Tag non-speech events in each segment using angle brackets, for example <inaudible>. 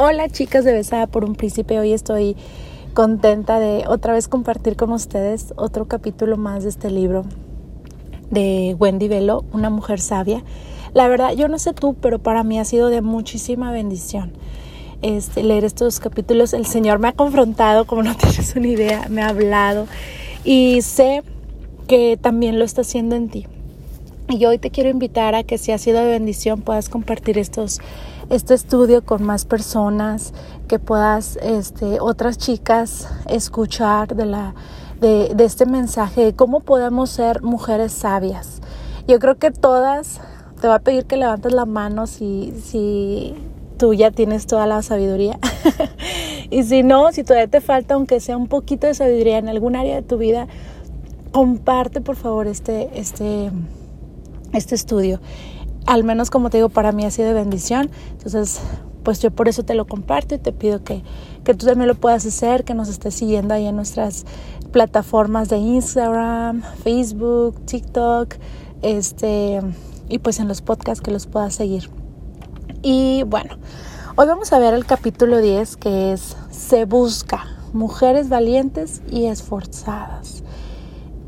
Hola chicas de Besada por un Príncipe, hoy estoy contenta de otra vez compartir con ustedes otro capítulo más de este libro de Wendy Velo, Una mujer sabia. La verdad, yo no sé tú, pero para mí ha sido de muchísima bendición este, leer estos capítulos. El Señor me ha confrontado, como no <laughs> tienes una idea, me ha hablado y sé que también lo está haciendo en ti. Y hoy te quiero invitar a que si ha sido de bendición puedas compartir estos, este estudio con más personas, que puedas este, otras chicas escuchar de, la, de, de este mensaje de cómo podemos ser mujeres sabias. Yo creo que todas, te voy a pedir que levantes la mano si, si tú ya tienes toda la sabiduría. <laughs> y si no, si todavía te falta, aunque sea un poquito de sabiduría en algún área de tu vida, comparte por favor este, este este estudio. Al menos como te digo, para mí ha sido de bendición. Entonces, pues yo por eso te lo comparto y te pido que, que tú también lo puedas hacer, que nos estés siguiendo ahí en nuestras plataformas de Instagram, Facebook, TikTok, este, y pues en los podcasts que los puedas seguir. Y bueno, hoy vamos a ver el capítulo 10 que es Se busca mujeres valientes y esforzadas.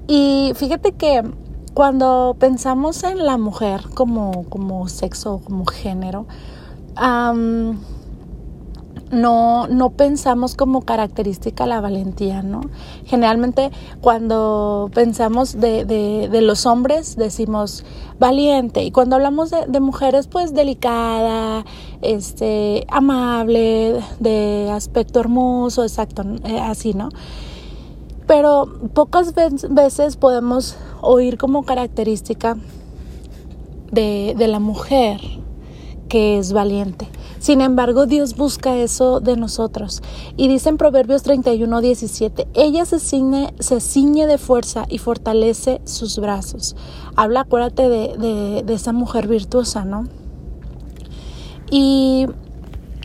Y fíjate que cuando pensamos en la mujer como, como sexo, como género, no, no pensamos como característica la valentía, ¿no? Generalmente cuando pensamos de, de, los hombres decimos valiente y cuando hablamos de, de, mujeres pues delicada, este, amable, de aspecto hermoso, exacto, eh, así, ¿no? Pero pocas veces podemos oír como característica de, de la mujer que es valiente. Sin embargo, Dios busca eso de nosotros. Y dice en Proverbios 31, 17, ella se ciñe, se ciñe de fuerza y fortalece sus brazos. Habla, acuérdate de, de, de esa mujer virtuosa, ¿no? Y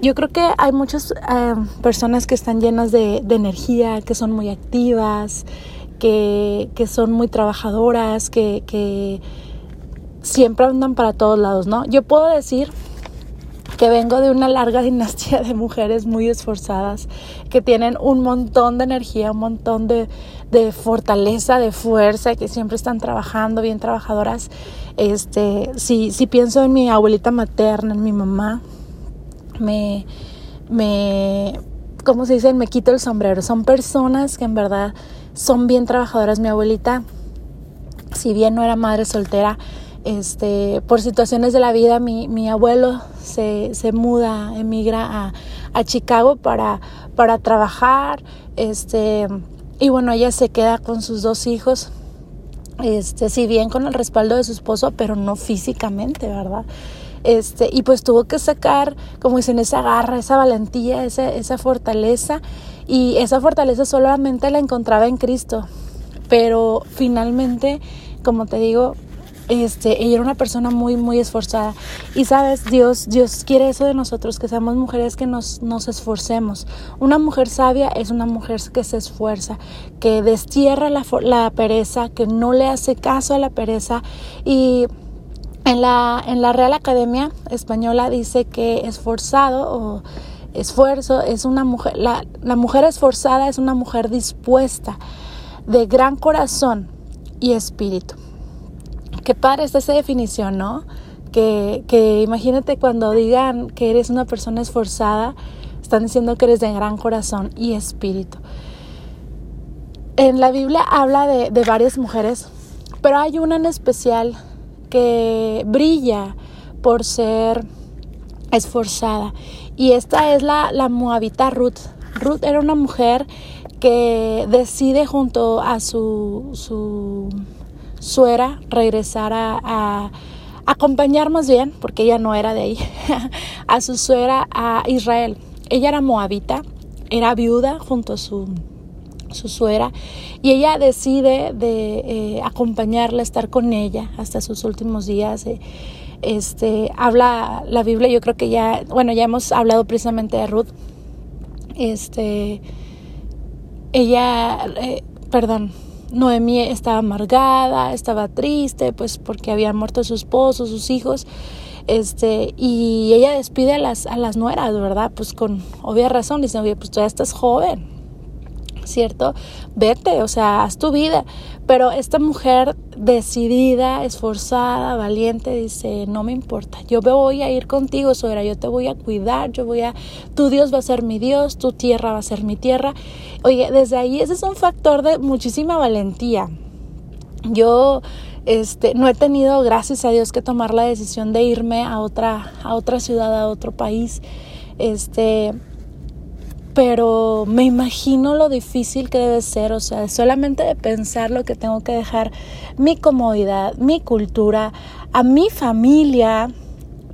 yo creo que hay muchas eh, personas que están llenas de, de energía, que son muy activas, que, que son muy trabajadoras, que, que siempre andan para todos lados, ¿no? Yo puedo decir que vengo de una larga <laughs> dinastía de mujeres muy esforzadas, que tienen un montón de energía, un montón de, de fortaleza, de fuerza, que siempre están trabajando, bien trabajadoras. Este, si, si pienso en mi abuelita materna, en mi mamá, me, me, ¿cómo se dice? Me quito el sombrero. Son personas que en verdad son bien trabajadoras. Mi abuelita, si bien no era madre soltera, este, por situaciones de la vida, mi, mi abuelo se, se, muda, emigra a, a Chicago para, para trabajar. Este, y bueno, ella se queda con sus dos hijos. Este, si bien con el respaldo de su esposo, pero no físicamente, ¿verdad? Este, y pues tuvo que sacar, como dicen, esa garra, esa valentía, esa, esa fortaleza. Y esa fortaleza solamente la encontraba en Cristo. Pero finalmente, como te digo, este, ella era una persona muy, muy esforzada. Y sabes, Dios, Dios quiere eso de nosotros, que seamos mujeres que nos, nos esforcemos. Una mujer sabia es una mujer que se esfuerza, que destierra la, la pereza, que no le hace caso a la pereza y en la, en la Real Academia Española dice que esforzado o esfuerzo es una mujer, la, la mujer esforzada es una mujer dispuesta, de gran corazón y espíritu. Qué padre está esa definición, ¿no? Que, que imagínate cuando digan que eres una persona esforzada, están diciendo que eres de gran corazón y espíritu. En la Biblia habla de, de varias mujeres, pero hay una en especial que brilla por ser esforzada. Y esta es la, la moabita Ruth. Ruth era una mujer que decide junto a su, su suera regresar a, a, acompañar más bien, porque ella no era de ahí, <laughs> a su suera a Israel. Ella era moabita, era viuda junto a su su suegra, y ella decide de eh, acompañarla, estar con ella hasta sus últimos días. Eh, este, habla la Biblia, yo creo que ya, bueno, ya hemos hablado precisamente de Ruth. Este, ella, eh, perdón, Noemí estaba amargada, estaba triste, pues porque habían muerto su esposo, sus hijos. este, y ella despide a las, a las nueras, ¿verdad? Pues con obvia razón, dice, oye, pues ya estás joven, ¿cierto? Vete, o sea, haz tu vida. Pero esta mujer decidida, esforzada, valiente, dice, no me importa, yo voy a ir contigo, Sobera, yo te voy a cuidar, yo voy a, tu Dios va a ser mi Dios, tu tierra va a ser mi tierra. Oye, desde ahí ese es un factor de muchísima valentía. Yo este, no he tenido, gracias a Dios, que tomar la decisión de irme a otra, a otra ciudad, a otro país. Este, pero me imagino lo difícil que debe ser, o sea, solamente de pensar lo que tengo que dejar, mi comodidad, mi cultura, a mi familia,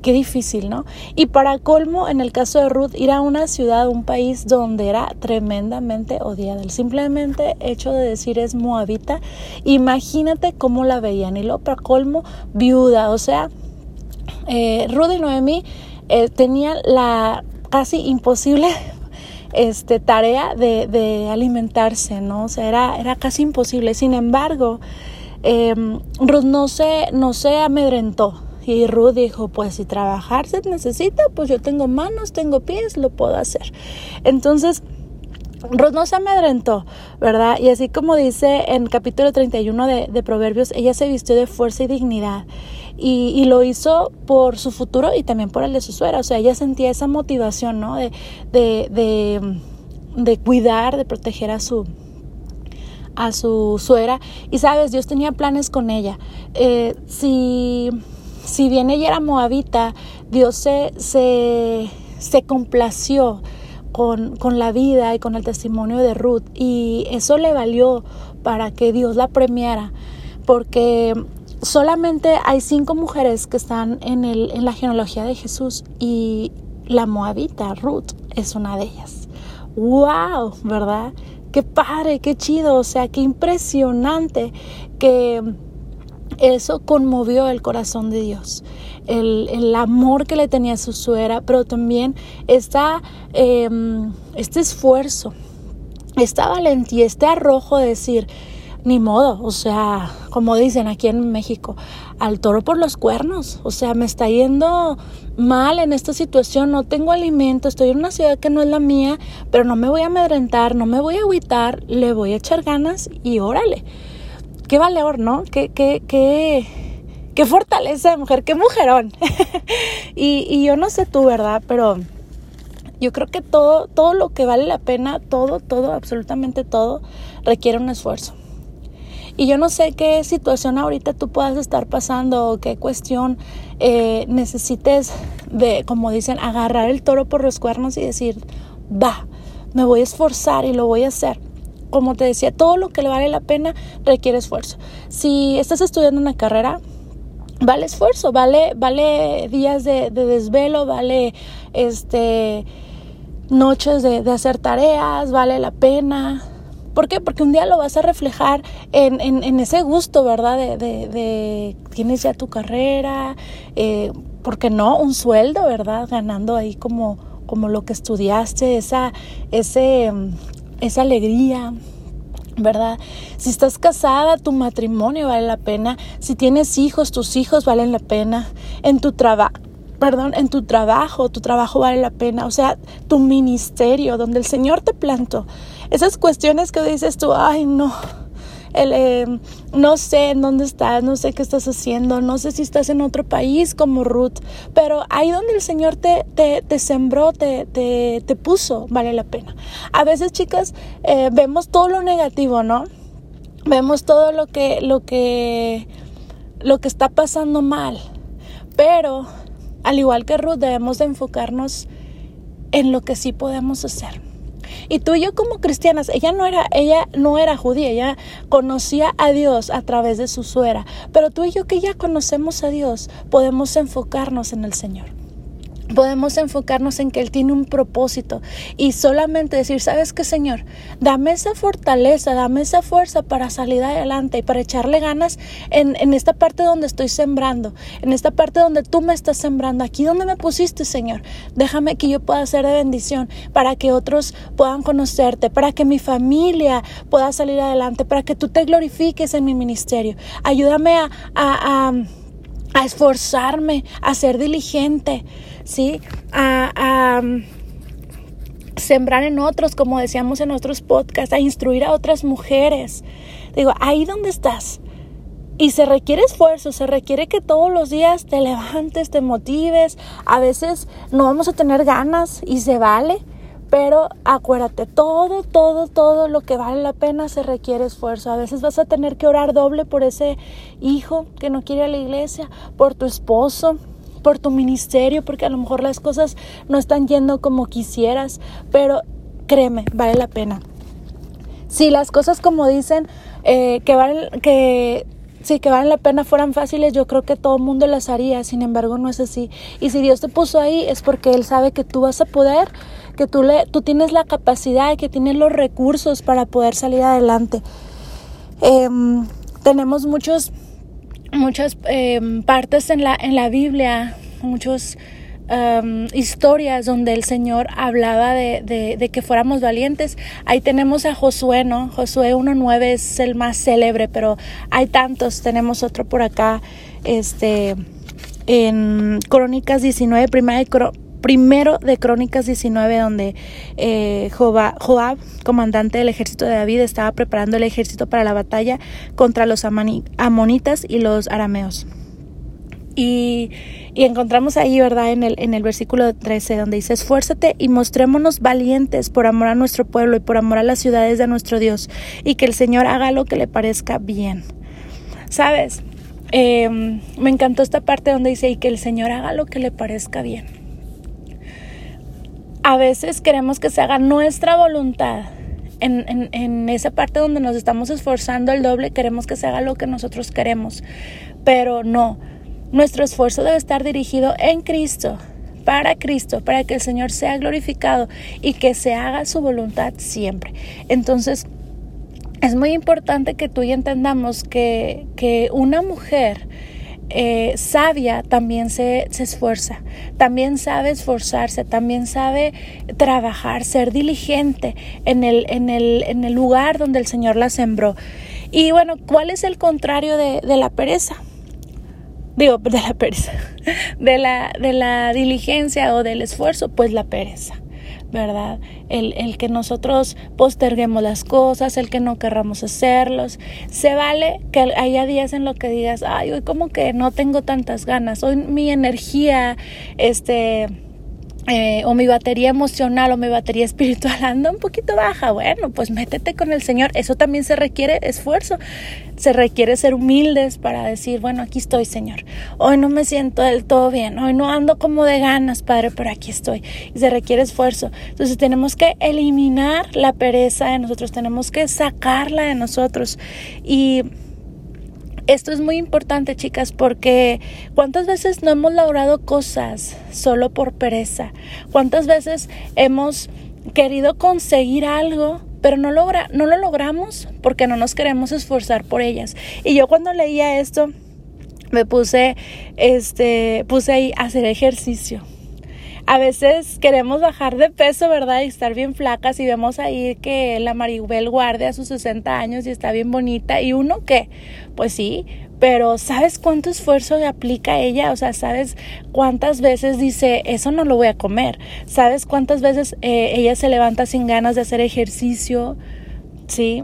qué difícil, ¿no? Y para colmo, en el caso de Ruth, ir a una ciudad, un país donde era tremendamente odiada. El simplemente hecho de decir es moabita, imagínate cómo la veían. Y luego para colmo, viuda, o sea, eh, Ruth y Noemí eh, tenían la casi imposible este, tarea de, alimentarse, ¿no? O sea, era, era casi imposible. Sin embargo, em, Ruth no se, no se amedrentó. Y Ruth dijo, pues si trabajar se necesita, pues yo tengo manos, tengo pies, lo puedo hacer. Entonces, Ruth no se amedrentó, ¿verdad? Y así como dice en capítulo 31 de, de Proverbios, ella se vistió de fuerza y dignidad. Y, lo hizo por su futuro y también por el de su suegra. O sea, ella sentía esa motivación, ¿no? De, de, de, cuidar, de proteger a su, a su suegra. Y sabes, Dios tenía planes con ella. Eh, si, si bien ella era moabita, Dios se, se, se complació con, con, la vida y con el testimonio de Ruth. Y eso le valió para que Dios la premiara. Porque solamente hay cinco mujeres que están en, el, en la genealogía de Jesús y la moabita, Ruth, es una de ellas. ¡Wow! ¿Verdad? Qué padre, qué chido, o sea, qué impresionante que eso conmovió el corazón de Dios. El, el amor que le tenía su suegra, pero también esta, em, este esfuerzo, esta valentía, este arrojo de decir, ni modo, o sea, como dicen aquí en México, al toro por los cuernos, o sea, me está yendo mal en esta situación, no tengo alimento, estoy en una ciudad que no es la mía, pero no me voy a amedrentar, no me voy a agüitar, le voy a echar ganas y órale. Qué valor, ¿no? Qué, qué, qué, qué fortaleza de mujer, qué mujerón. <laughs> y, y yo no sé tú, ¿verdad? Pero yo creo que todo, todo lo que vale la pena, todo, todo, absolutamente todo, requiere un esfuerzo. Y yo no sé qué situación ahorita tú puedas estar pasando o qué cuestión eh, necesites de, como dicen, agarrar el toro por los cuernos y decir, va, me voy a esforzar y lo voy a hacer. Como te decía, todo lo que le vale la pena requiere esfuerzo. Si estás estudiando una carrera, vale esfuerzo, vale, vale días de, desvelo, vale este noches de, de hacer tareas, vale la pena, ¿Por qué? Porque un día lo vas a reflejar en, en, ese gusto, ¿verdad? De, de, tienes ya tu carrera, eh, ¿por qué no? Un sueldo, ¿verdad? Ganando ahí como, como lo que estudiaste, esa, ese, esa alegría, ¿verdad? Si estás casada, tu matrimonio vale la pena. Si tienes hijos, tus hijos valen la pena. En tu trabajo perdón, en tu trabajo, tu trabajo vale la pena, o sea, tu ministerio, donde el Señor te plantó. Esas cuestiones que dices tú, ay, no, eh, no sé en dónde estás, no sé qué estás haciendo, no sé si estás en otro país como Ruth, pero ahí donde el Señor te, te, te sembró, te, te, te, puso, vale la pena. A veces, chicas, eh, vemos todo lo negativo, ¿no? Vemos todo lo que, lo que, lo que está pasando mal, pero al igual que Ruth, debemos de enfocarnos en lo que sí podemos hacer. Y tú y yo como cristianas, ella no era, ella no era judía, ella conocía a Dios a través de su suera, pero tú y yo que ya conocemos a Dios, podemos enfocarnos en el Señor podemos enfocarnos en que Él tiene un propósito y solamente decir, ¿sabes qué, Señor? Dame esa fortaleza, dame esa fuerza para salir adelante y para echarle ganas en, en, esta parte donde estoy sembrando, en esta parte donde tú me estás sembrando, aquí donde me pusiste, Señor. Déjame que yo pueda ser de bendición para que otros puedan conocerte, para que mi familia pueda salir adelante, para que tú te glorifiques en mi ministerio. Ayúdame a, a a esforzarme, a ser diligente, ¿sí? A, a sembrar en otros, como decíamos en otros podcasts, a instruir a otras mujeres. Digo, ahí donde estás. Y se requiere esfuerzo, se requiere que todos los días te levantes, te motives. A veces no vamos a tener ganas y se vale, pero acuérdate, todo, todo, todo lo que vale la pena se requiere esfuerzo. A veces vas a tener que orar doble por ese hijo que no quiere a la iglesia, por tu esposo, por tu ministerio, porque a lo mejor las cosas no están yendo como quisieras, pero créeme, vale la pena. Si las cosas como dicen eh, que valen, que sí, que valen la pena fueran fáciles, yo creo que todo el mundo las haría, sin embargo no es así. Y si Dios te puso ahí es porque Él sabe que tú vas a poder, que tú, le, tú tienes la capacidad, que tienes los recursos para poder salir adelante. Em, tenemos muchos muchas em, partes en la, en la Biblia, muchas em, historias donde el Señor hablaba de, de, que fuéramos valientes. Ahí tenemos a Josué, ¿no? Josué 1.9 es el más célebre, pero hay tantos. Tenemos otro por acá, este, en Crónicas 19, primera de primero de Crónicas 19, donde eh, Joab, comandante del ejército de David, estaba preparando el ejército para la batalla contra los amonitas y los arameos. Y, encontramos ahí, ¿verdad? En el, en el versículo 13, donde dice, esfuérzate y mostrémonos valientes por amor a nuestro pueblo y por amor a las ciudades de nuestro Dios, y que el Señor haga lo que le parezca bien. ¿Sabes? Em, me encantó esta parte donde dice, y que el Señor haga lo que le parezca bien a veces queremos que se haga nuestra voluntad. En, en, esa parte donde nos estamos esforzando el doble, queremos que se haga lo que nosotros queremos. Pero no, nuestro esfuerzo debe estar dirigido en Cristo, para Cristo, para que el Señor sea glorificado y que se haga su voluntad siempre. Entonces, es muy importante que tú y entendamos que, que una mujer eh, sabia también se, se, esfuerza, también sabe esforzarse, también sabe trabajar, ser diligente en el, en el, en el lugar donde el Señor la sembró. Y bueno, ¿cuál es el contrario de, de la pereza? Digo, <laughs> de la pereza, <laughs> de la, de la diligencia o del esfuerzo, pues la pereza. ¿Verdad? El, el, que nosotros posterguemos las cosas, el que no querramos hacerlos. Se vale que haya días en los que digas, ay, hoy como que no tengo tantas ganas, hoy mi energía, este eh, o mi batería emocional o mi batería <laughs> espiritual anda un poquito baja, bueno, pues métete con el Señor. Eso también se requiere esfuerzo. Se requiere ser humildes para decir, bueno, aquí estoy, Señor. Hoy no me siento del todo bien. Hoy no ando como de ganas, Padre, pero aquí estoy. Y se requiere esfuerzo. Entonces tenemos que eliminar la pereza de nosotros. Tenemos que sacarla de nosotros. Y esto es muy importante, chicas, porque cuántas veces no hemos logrado cosas solo por pereza. Cuántas veces hemos querido conseguir algo, pero no logra, no lo logramos porque no nos queremos esforzar por ellas. Y yo cuando leía esto me puse este puse ahí hacer ejercicio a veces queremos bajar de peso, ¿verdad? Y estar bien flacas y vemos ahí que la Maribel guarde a sus 60 años y está bien bonita. ¿Y uno qué? Pues sí, pero ¿sabes cuánto esfuerzo le aplica ella? O sea, ¿sabes cuántas veces dice, eso no lo voy a comer? ¿Sabes cuántas veces eh, ella se levanta sin ganas de hacer ejercicio? ¿Sí?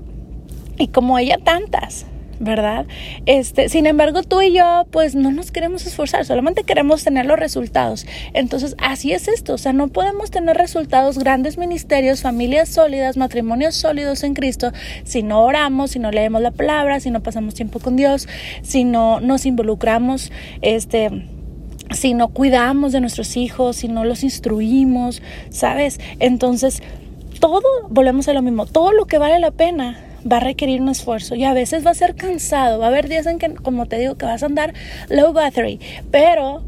Y como ella tantas. ¿Verdad? Este, sin embargo, tú y yo, pues no nos queremos esforzar, solamente queremos tener los resultados. Entonces, así es esto, o sea, no podemos tener resultados, grandes ministerios, familias sólidas, matrimonios sólidos en Cristo, si no oramos, si no leemos la palabra, si no pasamos tiempo con Dios, si no nos involucramos, este, si no cuidamos de nuestros hijos, si no los instruimos, ¿sabes? Entonces, todo, volvemos a lo mismo, todo lo que vale la pena va a requerir un esfuerzo y a veces va a ser cansado. Va a haber días en que, como te digo, que vas a andar low battery, pero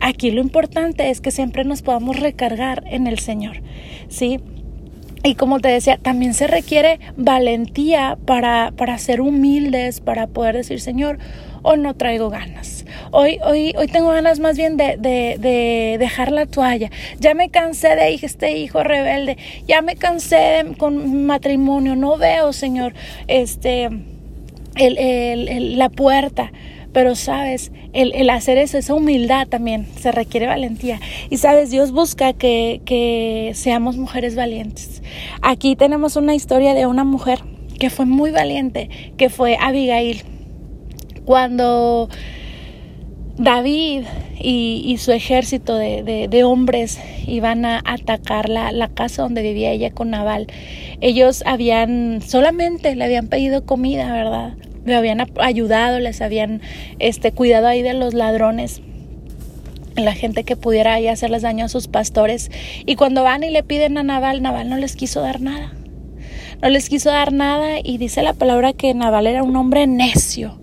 aquí lo importante es que siempre nos podamos recargar en el Señor, ¿sí? Y como te decía, también se requiere valentía para, para ser humildes, para poder decir, Señor, hoy no traigo ganas. Hoy, hoy, hoy tengo ganas más bien de, de, de dejar la toalla. Ya me cansé de este hijo rebelde. Ya me cansé con matrimonio. No veo, Señor, este, el, el, la puerta pero sabes, el, hacer eso, esa humildad también, se requiere valentía. Y sabes, Dios busca que, que seamos mujeres valientes. Aquí tenemos una historia de una mujer que fue muy valiente, que fue Abigail. Cuando David y, su ejército de, hombres iban a atacar la, casa donde vivía ella con Naval. Ellos habían, solamente le habían pedido comida, ¿verdad? Le habían ayudado, les habían este, cuidado ahí de los ladrones la gente que pudiera ahí hacerles daño a sus pastores. Y cuando van y le piden a Naval, Naval no les quiso dar nada. No les quiso dar nada y dice la palabra que Naval era un hombre necio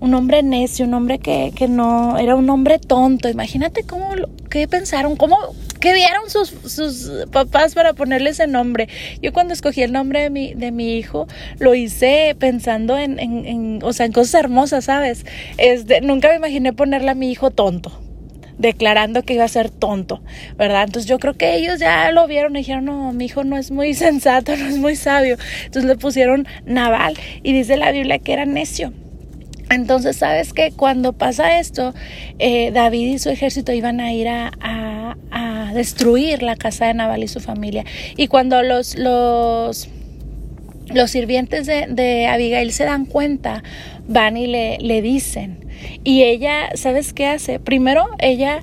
un hombre necio, un hombre que, que no, era un hombre tonto. Imagínate cómo, qué pensaron, cómo, qué dieron sus, sus papás para ponerle ese nombre. Yo cuando escogí el nombre de mi, de mi hijo, lo hice pensando en, en, en o sea, en cosas hermosas, ¿sabes? Este, nunca me imaginé ponerle a mi hijo tonto declarando que iba a ser tonto, ¿verdad? Entonces yo creo que ellos ya lo vieron y dijeron, no, mi hijo no es muy <laughs> sensato, no es muy sabio. Entonces le pusieron Naval y dice la Biblia que era necio. Entonces, sabes que cuando pasa esto, eh, David y su ejército iban a ir a, destruir la casa de Nabal y su familia. Y cuando los, los, los sirvientes de, Abigail se dan cuenta, van y le, le dicen. Y ella, ¿sabes qué hace? Primero, ella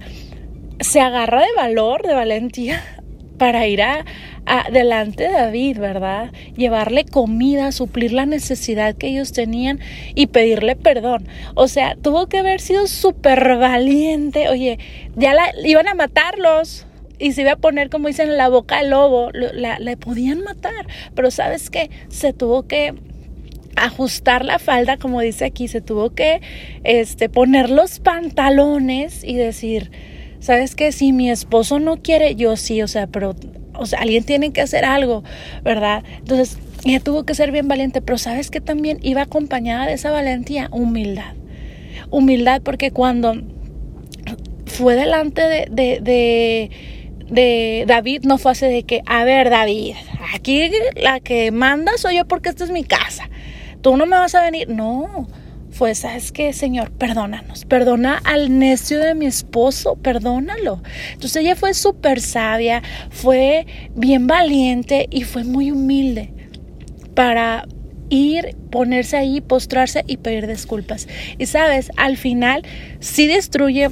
se agarra de valor, de valentía, <laughs> para ir a, delante de David, ¿verdad? Llevarle comida, suplir la necesidad que ellos tenían y pedirle perdón. O sea, tuvo que haber sido súper valiente. Oye, ya la, iban a matarlos y se iba a poner, como dicen, en la boca del lobo. La, le podían matar. Pero sabes qué? Se tuvo que ajustar la falda, como dice aquí, se tuvo que este, poner los pantalones y decir, ¿sabes qué? Si mi esposo no quiere, yo sí, o sea, pero o sea, alguien tiene que hacer algo, ¿verdad? Entonces, ella tuvo que ser bien valiente, pero sabes que también iba acompañada de esa valentía, humildad. Humildad porque cuando fue delante de, de, de, David, no fue así de que, a ver, David, aquí la que manda soy yo porque esta es mi casa. Tú no me vas a venir. No, fue, ¿sabes qué, Señor? Perdónanos, perdona al necio de mi esposo, perdónalo. Entonces ella fue súper sabia, fue bien valiente y fue muy humilde para ir, ponerse ahí, postrarse y pedir disculpas. Y sabes, al final sí destruye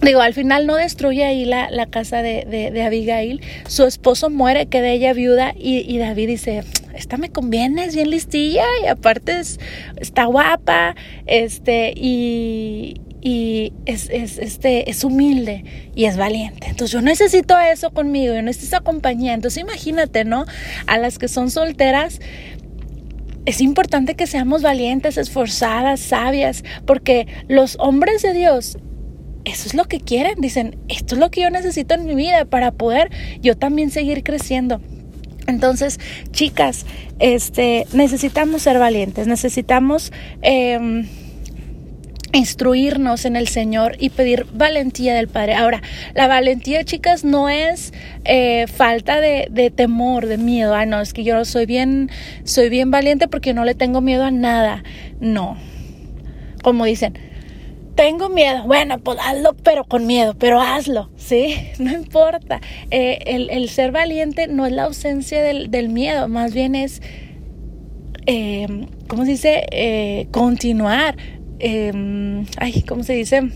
Digo, al final no destruye ahí la, la casa de, de, Abigail. Su esposo muere, queda ella viuda y, y David dice, esta me conviene, es bien listilla y aparte está guapa, este, y, y es, es, este, es humilde y es valiente. Entonces yo necesito eso conmigo, yo necesito esa compañía. Entonces imagínate, ¿no? A las que son solteras, es importante que seamos valientes, esforzadas, sabias, porque los hombres de Dios eso es lo que quieren, dicen, esto es lo que yo necesito en mi vida para poder yo también seguir creciendo. Entonces, chicas, este, necesitamos ser valientes, necesitamos em, instruirnos en el Señor y pedir valentía del Padre. Ahora, la valentía, chicas, no es eh, falta de, de, temor, de miedo. Ah, no, es que yo soy bien, soy bien valiente porque no le tengo miedo a nada. No. Como dicen, tengo miedo. Bueno, pues hazlo, pero con miedo, pero hazlo, ¿sí? <laughs> No importa. Eh, el, ser valiente no es la ausencia del, miedo, más bien es, eh, ¿cómo se dice? Eh, continuar. Em, ay, ¿cómo se dice?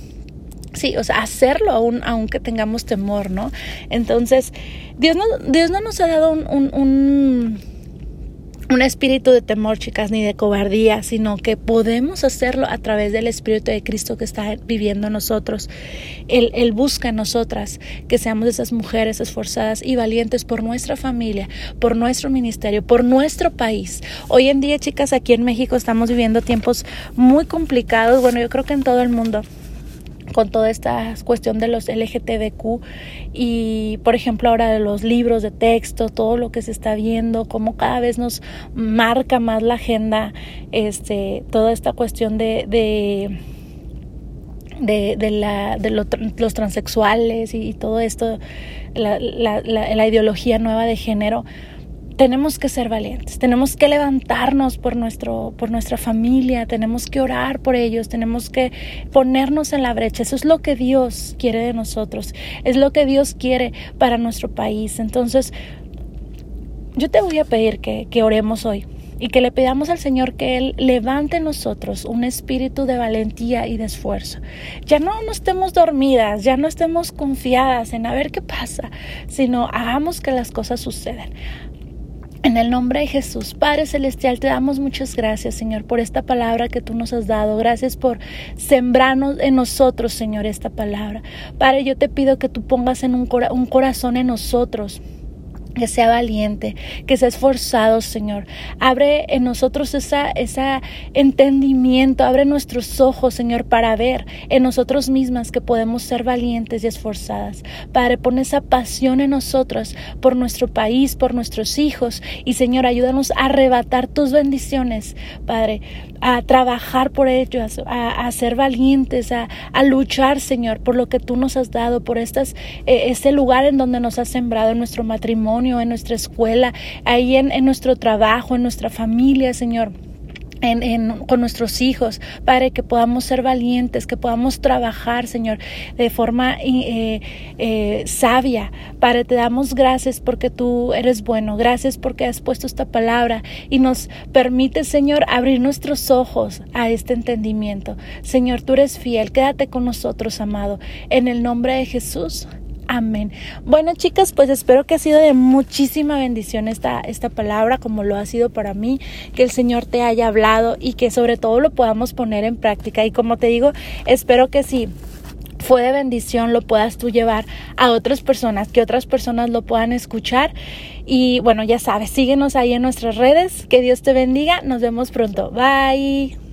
Sí, o sea, hacerlo aún, aunque tengamos temor, ¿no? Entonces, Dios no, Dios no nos ha dado un espíritu de temor, chicas, ni de cobardía, sino que podemos hacerlo a través del Espíritu de Cristo que está viviendo en nosotros. Él, él, busca en nosotras que seamos esas mujeres esforzadas y valientes por nuestra familia, por nuestro ministerio, por nuestro país. Hoy en día, chicas, aquí en México estamos viviendo tiempos muy complicados, bueno, yo creo que en todo el mundo con toda esta cuestión de los LGTBQ y por ejemplo ahora de los libros de texto, todo lo que se está viendo, cómo cada vez nos marca más la agenda, este, toda esta cuestión de, de de, la, de los transexuales y, todo esto, la, la, la, ideología nueva de género, tenemos que ser valientes, tenemos que levantarnos por, nuestro, por nuestra familia, tenemos que orar por ellos, tenemos que ponernos en la brecha. Eso es lo que Dios quiere de nosotros, es lo que Dios quiere para nuestro país. Entonces, yo te voy a pedir que, que oremos hoy y que le pidamos al Señor que Él levante en nosotros un espíritu de valentía y de esfuerzo. Ya no nos estemos dormidas, ya no estemos confiadas en a ver qué pasa, sino hagamos que las cosas sucedan. En el nombre de Jesús, Padre Celestial, te damos muchas gracias, Señor, por esta palabra que tú nos has dado. Gracias por sembrarnos en nosotros, Señor, esta palabra. Padre, yo te pido que tú pongas en un, un corazón en nosotros que sea valiente, que sea esforzado, Señor. Abre en nosotros esa, ese entendimiento, abre nuestros ojos, Señor, para ver en nosotros mismas que podemos ser valientes y esforzadas. Padre, pon esa pasión en nosotros por nuestro país, por nuestros hijos. Y, Señor, ayúdanos a arrebatar tus bendiciones, Padre, a trabajar por ellos, a, ser valientes, a, luchar, Señor, por lo que tú nos has dado, por estas, este lugar en donde nos has sembrado en nuestro matrimonio en nuestra escuela, ahí en, nuestro trabajo, en nuestra familia, Señor. En, con nuestros hijos, Padre, que podamos ser valientes, que podamos trabajar, Señor, de forma eh, eh, sabia. Padre, te damos gracias porque tú eres bueno, gracias porque has puesto esta palabra y nos permite, Señor, abrir nuestros ojos a este entendimiento. Señor, tú eres fiel, quédate con nosotros, amado. En el nombre de Jesús. Amén. Bueno, chicas, pues espero que ha sido de muchísima bendición esta, esta palabra, como lo ha sido para mí, que el Señor te haya hablado y que sobre todo lo podamos poner en práctica. Y como te digo, espero que sí fue de bendición lo puedas tú llevar a otras personas, que otras personas lo puedan escuchar. Y bueno, ya sabes, síguenos ahí en nuestras redes. Que Dios te bendiga. Nos vemos pronto. Bye.